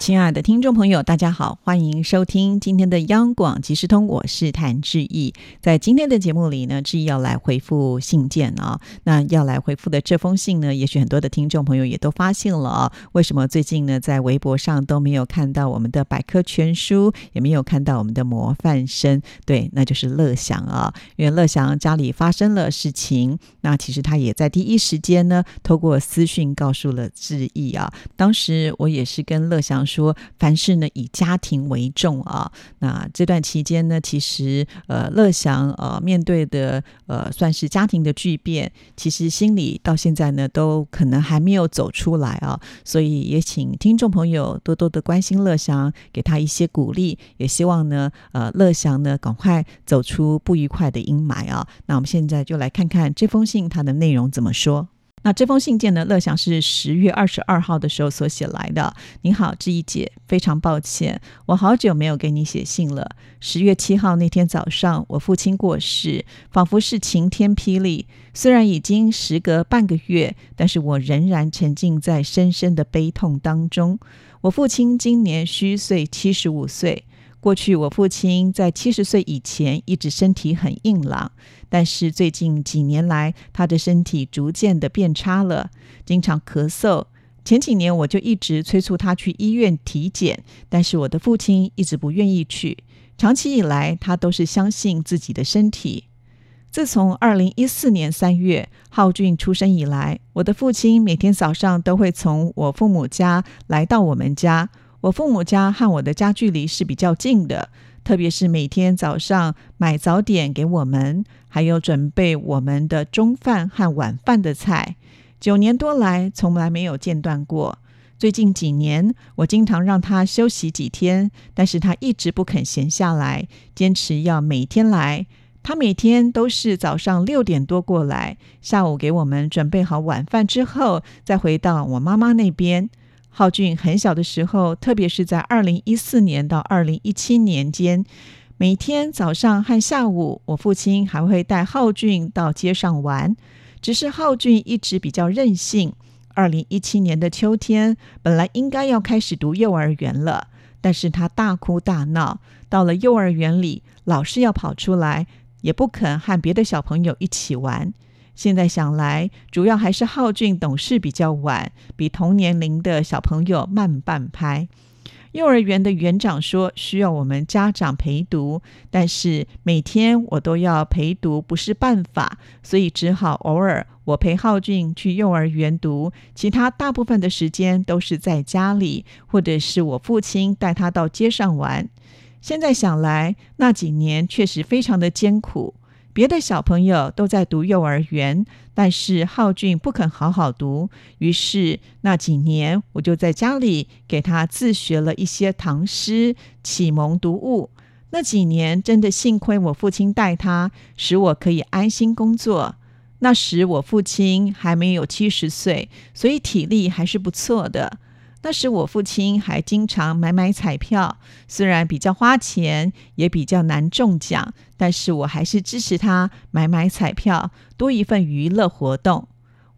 亲爱的听众朋友，大家好，欢迎收听今天的央广即时通，我是谭志毅。在今天的节目里呢，志毅要来回复信件啊。那要来回复的这封信呢，也许很多的听众朋友也都发现了啊。为什么最近呢，在微博上都没有看到我们的百科全书，也没有看到我们的模范生？对，那就是乐祥啊。因为乐祥家里发生了事情，那其实他也在第一时间呢，透过私讯告诉了志毅啊。当时我也是跟乐祥。说凡事呢以家庭为重啊，那这段期间呢，其实呃乐祥呃面对的呃算是家庭的巨变，其实心里到现在呢都可能还没有走出来啊，所以也请听众朋友多多的关心乐祥，给他一些鼓励，也希望呢呃乐祥呢赶快走出不愉快的阴霾啊。那我们现在就来看看这封信它的内容怎么说。那这封信件呢？乐祥是十月二十二号的时候所写来的。你好，志毅姐，非常抱歉，我好久没有给你写信了。十月七号那天早上，我父亲过世，仿佛是晴天霹雳。虽然已经时隔半个月，但是我仍然沉浸在深深的悲痛当中。我父亲今年虚岁七十五岁。过去我父亲在七十岁以前一直身体很硬朗，但是最近几年来，他的身体逐渐的变差了，经常咳嗽。前几年我就一直催促他去医院体检，但是我的父亲一直不愿意去。长期以来，他都是相信自己的身体。自从二零一四年三月浩俊出生以来，我的父亲每天早上都会从我父母家来到我们家。我父母家和我的家距离是比较近的，特别是每天早上买早点给我们，还有准备我们的中饭和晚饭的菜，九年多来从来没有间断过。最近几年，我经常让他休息几天，但是他一直不肯闲下来，坚持要每天来。他每天都是早上六点多过来，下午给我们准备好晚饭之后，再回到我妈妈那边。浩俊很小的时候，特别是在二零一四年到二零一七年间，每天早上和下午，我父亲还会带浩俊到街上玩。只是浩俊一直比较任性。二零一七年的秋天，本来应该要开始读幼儿园了，但是他大哭大闹。到了幼儿园里，老是要跑出来，也不肯和别的小朋友一起玩。现在想来，主要还是浩俊懂事比较晚，比同年龄的小朋友慢半拍。幼儿园的园长说需要我们家长陪读，但是每天我都要陪读不是办法，所以只好偶尔我陪浩俊去幼儿园读，其他大部分的时间都是在家里，或者是我父亲带他到街上玩。现在想来，那几年确实非常的艰苦。别的小朋友都在读幼儿园，但是浩俊不肯好好读。于是那几年，我就在家里给他自学了一些唐诗，启蒙读物。那几年真的幸亏我父亲带他，使我可以安心工作。那时我父亲还没有七十岁，所以体力还是不错的。那时我父亲还经常买买彩票，虽然比较花钱，也比较难中奖，但是我还是支持他买买彩票，多一份娱乐活动。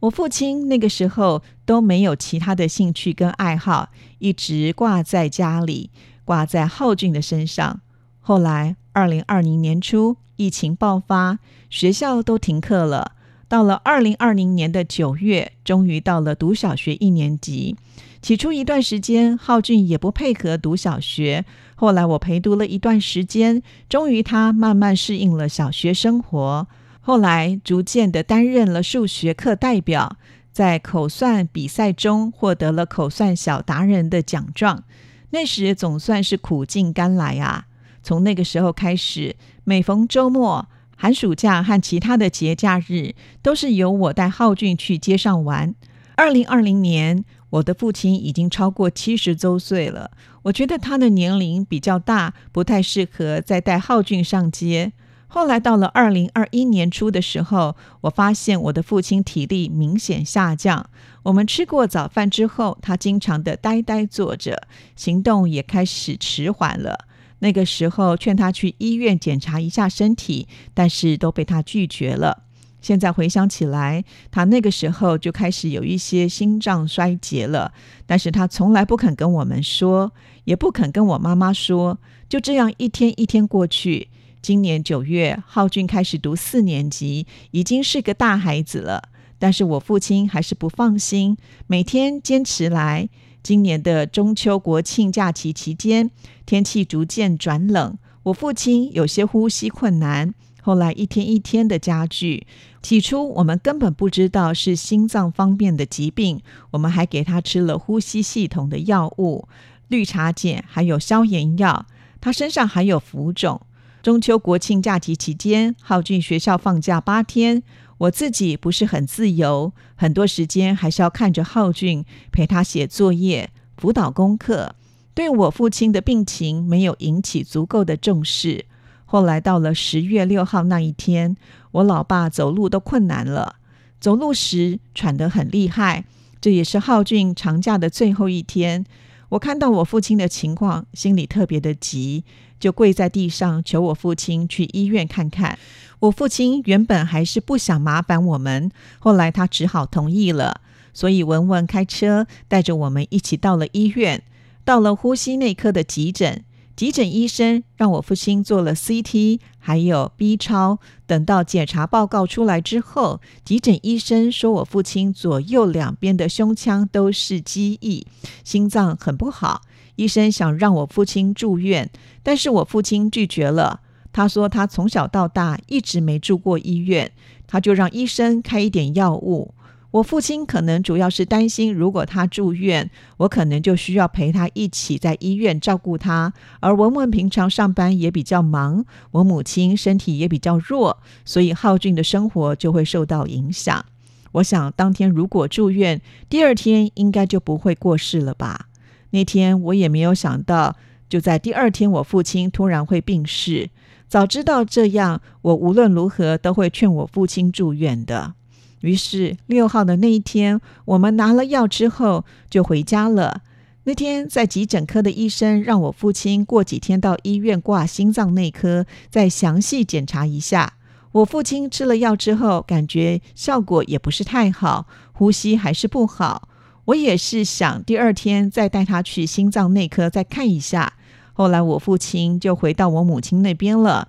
我父亲那个时候都没有其他的兴趣跟爱好，一直挂在家里，挂在浩俊的身上。后来二零二零年初疫情爆发，学校都停课了。到了二零二零年的九月，终于到了读小学一年级。起初一段时间，浩俊也不配合读小学。后来我陪读了一段时间，终于他慢慢适应了小学生活。后来逐渐的担任了数学课代表，在口算比赛中获得了口算小达人的奖状。那时总算是苦尽甘来啊！从那个时候开始，每逢周末、寒暑假和其他的节假日，都是由我带浩俊去街上玩。二零二零年。我的父亲已经超过七十周岁了，我觉得他的年龄比较大，不太适合再带浩俊上街。后来到了二零二一年初的时候，我发现我的父亲体力明显下降。我们吃过早饭之后，他经常的呆呆坐着，行动也开始迟缓了。那个时候劝他去医院检查一下身体，但是都被他拒绝了。现在回想起来，他那个时候就开始有一些心脏衰竭了，但是他从来不肯跟我们说，也不肯跟我妈妈说。就这样一天一天过去。今年九月，浩俊开始读四年级，已经是个大孩子了。但是我父亲还是不放心，每天坚持来。今年的中秋国庆假期期间，天气逐渐转冷，我父亲有些呼吸困难，后来一天一天的加剧。起初我们根本不知道是心脏方面的疾病，我们还给他吃了呼吸系统的药物、绿茶碱，还有消炎药。他身上还有浮肿。中秋国庆假期期间，浩俊学校放假八天，我自己不是很自由，很多时间还是要看着浩俊，陪他写作业、辅导功课。对我父亲的病情没有引起足够的重视。后来到了十月六号那一天，我老爸走路都困难了，走路时喘得很厉害。这也是浩俊长假的最后一天。我看到我父亲的情况，心里特别的急。就跪在地上求我父亲去医院看看。我父亲原本还是不想麻烦我们，后来他只好同意了。所以文文开车带着我们一起到了医院，到了呼吸内科的急诊。急诊医生让我父亲做了 CT，还有 B 超。等到检查报告出来之后，急诊医生说我父亲左右两边的胸腔都是积液，心脏很不好。医生想让我父亲住院，但是我父亲拒绝了。他说他从小到大一直没住过医院，他就让医生开一点药物。我父亲可能主要是担心，如果他住院，我可能就需要陪他一起在医院照顾他。而文文平常上班也比较忙，我母亲身体也比较弱，所以浩俊的生活就会受到影响。我想当天如果住院，第二天应该就不会过世了吧。那天我也没有想到，就在第二天，我父亲突然会病逝。早知道这样，我无论如何都会劝我父亲住院的。于是六号的那一天，我们拿了药之后就回家了。那天在急诊科的医生让我父亲过几天到医院挂心脏内科，再详细检查一下。我父亲吃了药之后，感觉效果也不是太好，呼吸还是不好。我也是想第二天再带他去心脏内科再看一下。后来我父亲就回到我母亲那边了。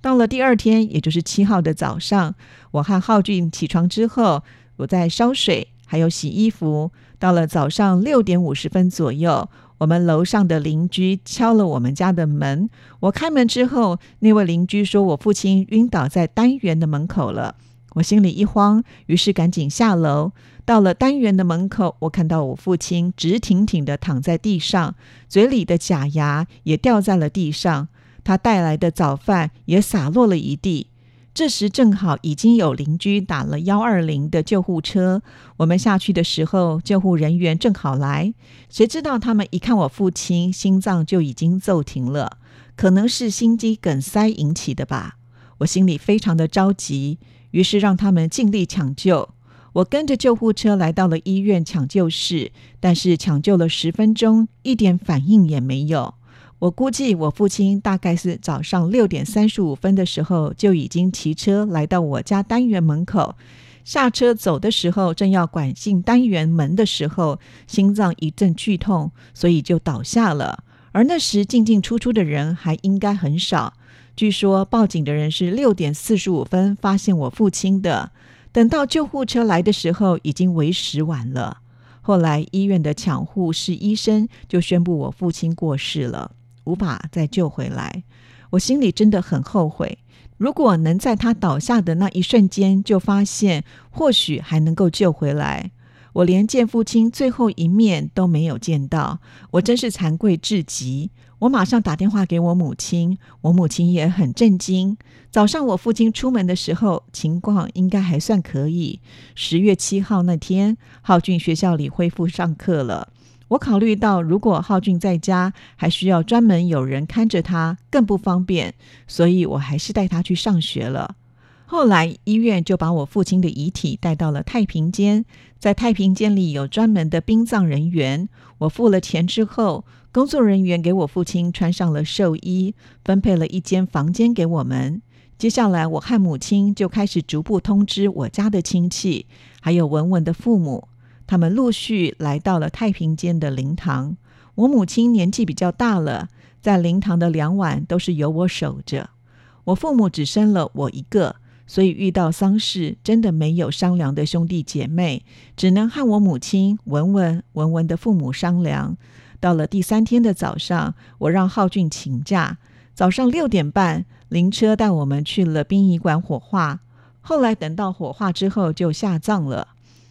到了第二天，也就是七号的早上，我和浩俊起床之后，我在烧水，还有洗衣服。到了早上六点五十分左右，我们楼上的邻居敲了我们家的门。我开门之后，那位邻居说我父亲晕倒在单元的门口了。我心里一慌，于是赶紧下楼。到了单元的门口，我看到我父亲直挺挺的躺在地上，嘴里的假牙也掉在了地上，他带来的早饭也洒落了一地。这时正好已经有邻居打了幺二零的救护车，我们下去的时候，救护人员正好来。谁知道他们一看我父亲心脏就已经骤停了，可能是心肌梗塞引起的吧。我心里非常的着急，于是让他们尽力抢救。我跟着救护车来到了医院抢救室，但是抢救了十分钟，一点反应也没有。我估计我父亲大概是早上六点三十五分的时候就已经骑车来到我家单元门口，下车走的时候，正要拐进单元门的时候，心脏一阵剧痛，所以就倒下了。而那时进进出出的人还应该很少。据说报警的人是六点四十五分发现我父亲的。等到救护车来的时候，已经为时晚了。后来医院的抢护室医生就宣布我父亲过世了，无法再救回来。我心里真的很后悔，如果能在他倒下的那一瞬间就发现，或许还能够救回来。我连见父亲最后一面都没有见到，我真是惭愧至极。我马上打电话给我母亲，我母亲也很震惊。早上我父亲出门的时候，情况应该还算可以。十月七号那天，浩俊学校里恢复上课了。我考虑到，如果浩俊在家，还需要专门有人看着他，更不方便，所以我还是带他去上学了。后来医院就把我父亲的遗体带到了太平间，在太平间里有专门的殡葬人员。我付了钱之后，工作人员给我父亲穿上了寿衣，分配了一间房间给我们。接下来，我和母亲就开始逐步通知我家的亲戚，还有文文的父母。他们陆续来到了太平间的灵堂。我母亲年纪比较大了，在灵堂的两晚都是由我守着。我父母只生了我一个，所以遇到丧事真的没有商量的兄弟姐妹，只能和我母亲文文文文的父母商量。到了第三天的早上，我让浩俊请假，早上六点半灵车带我们去了殡仪馆火化。后来等到火化之后就下葬了。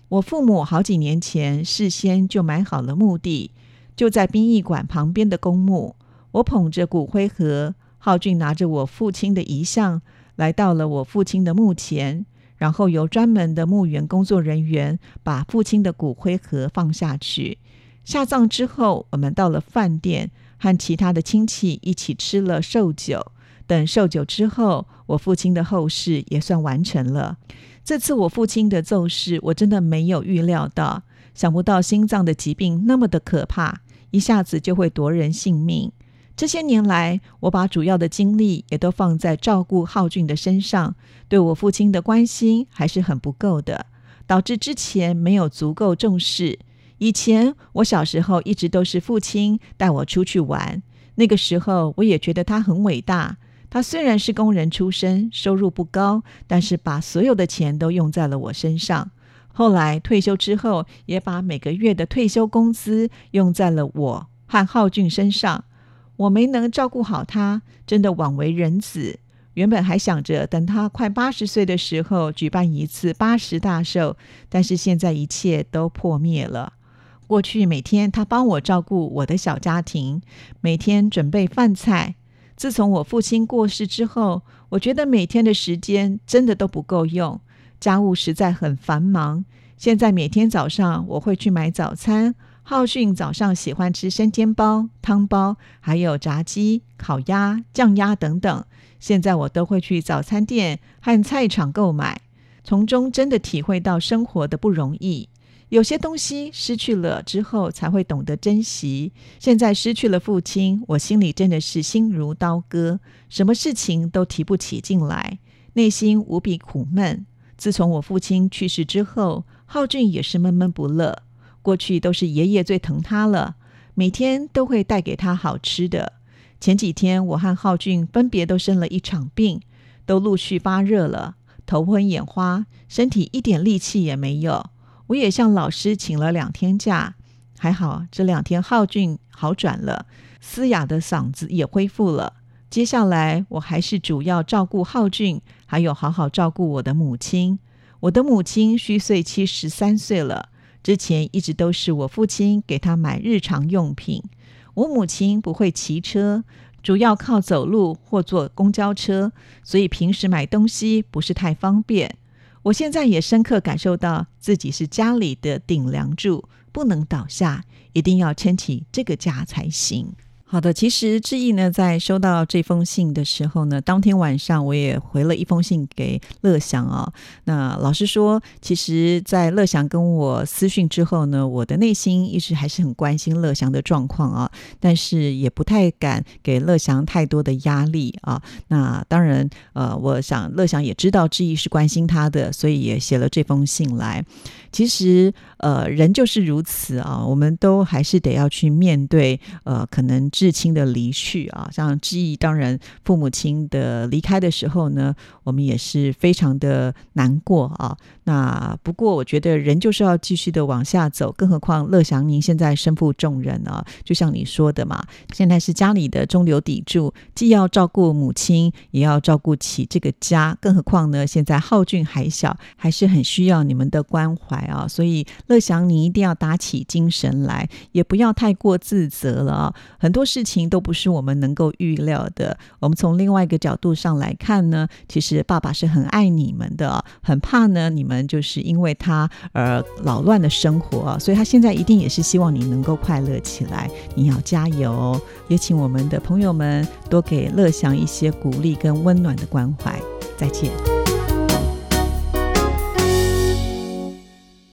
我父母好几年前事先就买好了墓地，就在殡仪馆旁边的公墓。我捧着骨灰盒，浩俊拿着我父亲的遗像，来到了我父亲的墓前，然后由专门的墓园工作人员把父亲的骨灰盒放下去。下葬之后，我们到了饭店，和其他的亲戚一起吃了寿酒。等寿酒之后，我父亲的后事也算完成了。这次我父亲的奏事，我真的没有预料到，想不到心脏的疾病那么的可怕，一下子就会夺人性命。这些年来，我把主要的精力也都放在照顾浩俊的身上，对我父亲的关心还是很不够的，导致之前没有足够重视。以前我小时候一直都是父亲带我出去玩，那个时候我也觉得他很伟大。他虽然是工人出身，收入不高，但是把所有的钱都用在了我身上。后来退休之后，也把每个月的退休工资用在了我和浩俊身上。我没能照顾好他，真的枉为人子。原本还想着等他快八十岁的时候举办一次八十大寿，但是现在一切都破灭了。过去每天他帮我照顾我的小家庭，每天准备饭菜。自从我父亲过世之后，我觉得每天的时间真的都不够用，家务实在很繁忙。现在每天早上我会去买早餐，浩训早上喜欢吃生煎包、汤包，还有炸鸡、烤鸭、酱鸭等等。现在我都会去早餐店和菜场购买，从中真的体会到生活的不容易。有些东西失去了之后，才会懂得珍惜。现在失去了父亲，我心里真的是心如刀割，什么事情都提不起劲来，内心无比苦闷。自从我父亲去世之后，浩俊也是闷闷不乐。过去都是爷爷最疼他了，每天都会带给他好吃的。前几天我和浩俊分别都生了一场病，都陆续发热了，头昏眼花，身体一点力气也没有。我也向老师请了两天假，还好这两天浩俊好转了，嘶哑的嗓子也恢复了。接下来我还是主要照顾浩俊，还有好好照顾我的母亲。我的母亲虚岁七十三岁了，之前一直都是我父亲给他买日常用品。我母亲不会骑车，主要靠走路或坐公交车，所以平时买东西不是太方便。我现在也深刻感受到自己是家里的顶梁柱，不能倒下，一定要撑起这个家才行。好的，其实志毅呢，在收到这封信的时候呢，当天晚上我也回了一封信给乐祥啊。那老实说，其实，在乐祥跟我私讯之后呢，我的内心一直还是很关心乐祥的状况啊，但是也不太敢给乐祥太多的压力啊。那当然，呃，我想乐祥也知道志毅是关心他的，所以也写了这封信来。其实，呃，人就是如此啊，我们都还是得要去面对，呃，可能至亲的离去啊。像志毅，当然父母亲的离开的时候呢，我们也是非常的难过啊。那不过，我觉得人就是要继续的往下走，更何况乐祥您现在身负重任啊，就像你说的嘛，现在是家里的中流砥柱，既要照顾母亲，也要照顾起这个家，更何况呢，现在浩俊还小，还是很需要你们的关怀。啊，所以乐祥，你一定要打起精神来，也不要太过自责了啊。很多多事情都不是我们能够预料的。我们从另外一个角度上来看呢，其实爸爸是很爱你们的，很怕呢你们就是因为他而扰乱的生活，所以他现在一定也是希望你能够快乐起来。你要加油，也请我们的朋友们多给乐祥一些鼓励跟温暖的关怀。再见。